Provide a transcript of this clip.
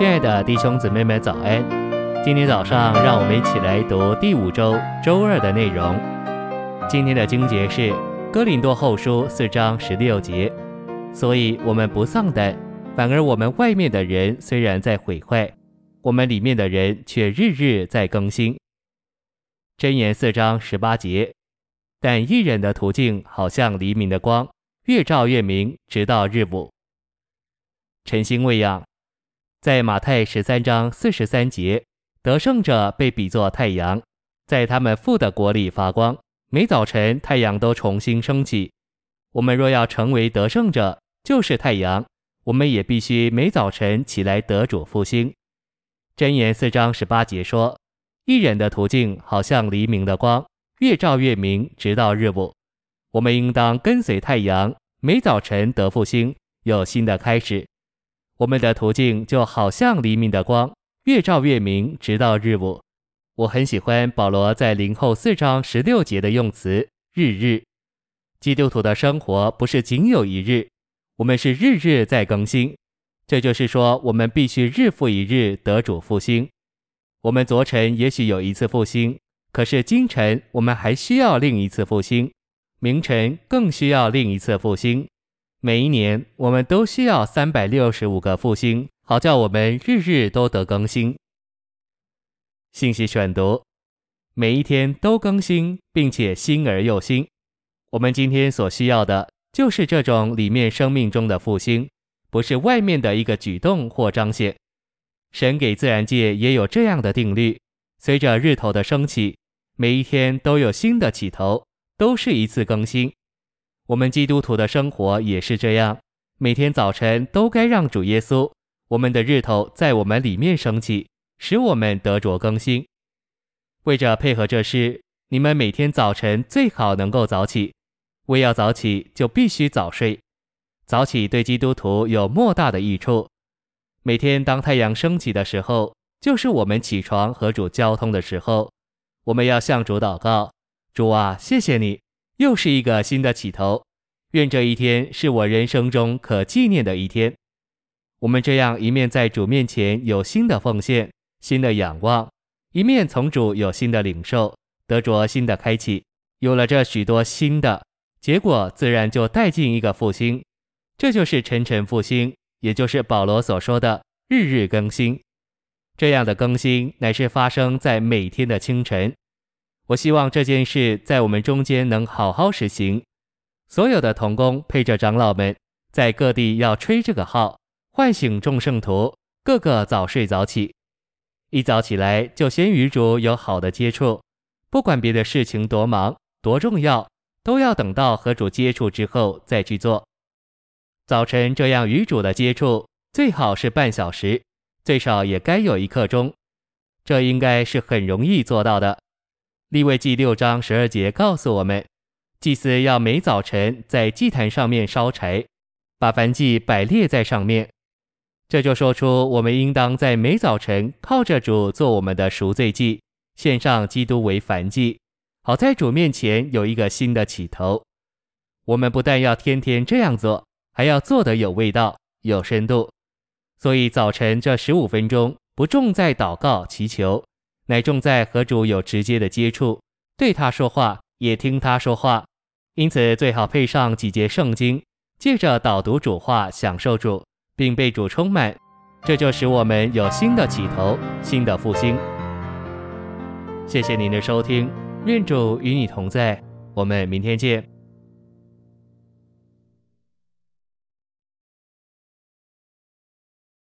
亲爱的弟兄姊妹们，早安！今天早上，让我们一起来读第五周周二的内容。今天的经节是《哥林多后书》四章十六节。所以，我们不丧胆，反而我们外面的人虽然在毁坏，我们里面的人却日日在更新。箴言四章十八节。但义人的途径好像黎明的光，越照越明，直到日午。晨星未央，在马太十三章四十三节，得胜者被比作太阳，在他们父的国里发光。每早晨太阳都重新升起。我们若要成为得胜者，就是太阳，我们也必须每早晨起来得主复兴。箴言四章十八节说：义人的途径好像黎明的光。越照越明，直到日午。我们应当跟随太阳，每早晨得复兴，有新的开始。我们的途径就好像黎明的光，越照越明，直到日午。我很喜欢保罗在零后四章十六节的用词“日日”。基督徒的生活不是仅有一日，我们是日日在更新。这就是说，我们必须日复一日得主复兴。我们昨晨也许有一次复兴。可是今晨我们还需要另一次复兴，明晨更需要另一次复兴。每一年我们都需要三百六十五个复兴，好叫我们日日都得更新。信息选读，每一天都更新，并且新而又新。我们今天所需要的就是这种里面生命中的复兴，不是外面的一个举动或彰显。神给自然界也有这样的定律，随着日头的升起。每一天都有新的起头，都是一次更新。我们基督徒的生活也是这样，每天早晨都该让主耶稣，我们的日头在我们里面升起，使我们得着更新。为着配合这事，你们每天早晨最好能够早起。为要早起，就必须早睡。早起对基督徒有莫大的益处。每天当太阳升起的时候，就是我们起床和主交通的时候。我们要向主祷告，主啊，谢谢你，又是一个新的起头。愿这一天是我人生中可纪念的一天。我们这样一面在主面前有新的奉献、新的仰望，一面从主有新的领受，得着新的开启。有了这许多新的，结果自然就带进一个复兴。这就是晨晨复兴，也就是保罗所说的日日更新。这样的更新乃是发生在每天的清晨。我希望这件事在我们中间能好好实行。所有的童工配着长老们，在各地要吹这个号，唤醒众圣徒，个个早睡早起。一早起来就先与主有好的接触，不管别的事情多忙多重要，都要等到和主接触之后再去做。早晨这样与主的接触，最好是半小时。最少也该有一刻钟，这应该是很容易做到的。利未记六章十二节告诉我们，祭司要每早晨在祭坛上面烧柴，把燔祭摆列在上面。这就说出我们应当在每早晨靠着主做我们的赎罪祭，献上基督为燔祭，好在主面前有一个新的起头。我们不但要天天这样做，还要做得有味道、有深度。所以早晨这十五分钟不重在祷告祈求，乃重在和主有直接的接触，对他说话，也听他说话。因此最好配上几节圣经，借着导读主话，享受主，并被主充满，这就使我们有新的起头，新的复兴。谢谢您的收听，愿主与你同在，我们明天见。